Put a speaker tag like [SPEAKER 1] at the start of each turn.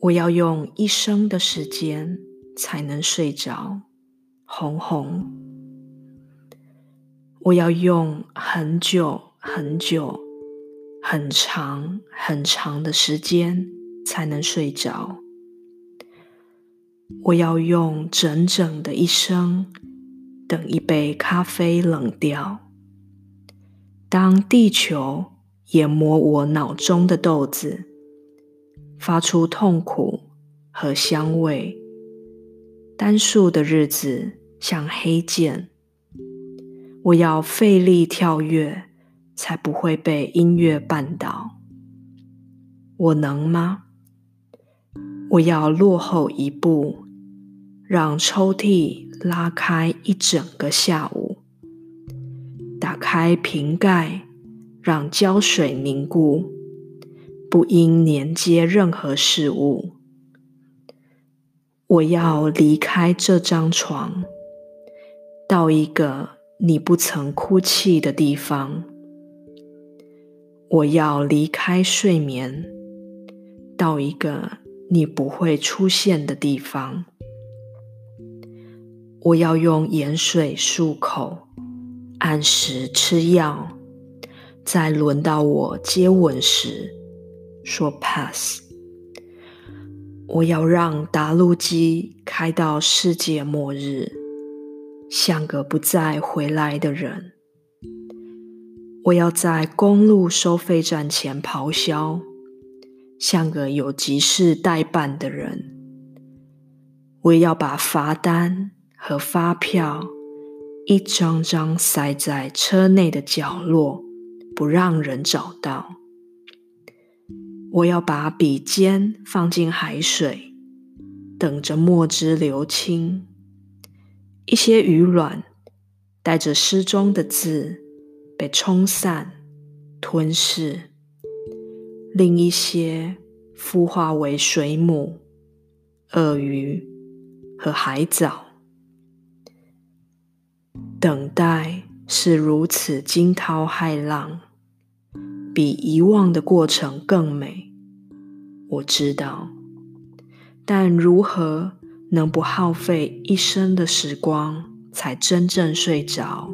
[SPEAKER 1] 我要用一生的时间才能睡着，红红。我要用很久很久、很长很长的时间才能睡着。我要用整整的一生，等一杯咖啡冷掉。当地球研磨我脑中的豆子，发出痛苦和香味。单数的日子像黑键，我要费力跳跃，才不会被音乐绊倒。我能吗？我要落后一步，让抽屉拉开一整个下午。打开瓶盖，让胶水凝固，不应连接任何事物。我要离开这张床，到一个你不曾哭泣的地方。我要离开睡眠，到一个你不会出现的地方。我要用盐水漱口。按时吃药，在轮到我接吻时说 “pass”。我要让达路机开到世界末日，像个不再回来的人。我要在公路收费站前咆哮，像个有急事待办的人。我也要把罚单和发票。一张张塞在车内的角落，不让人找到。我要把笔尖放进海水，等着墨汁流清。一些鱼卵带着诗中的字被冲散、吞噬，另一些孵化为水母、鳄鱼和海藻。等待是如此惊涛骇浪，比遗忘的过程更美。我知道，但如何能不耗费一生的时光才真正睡着？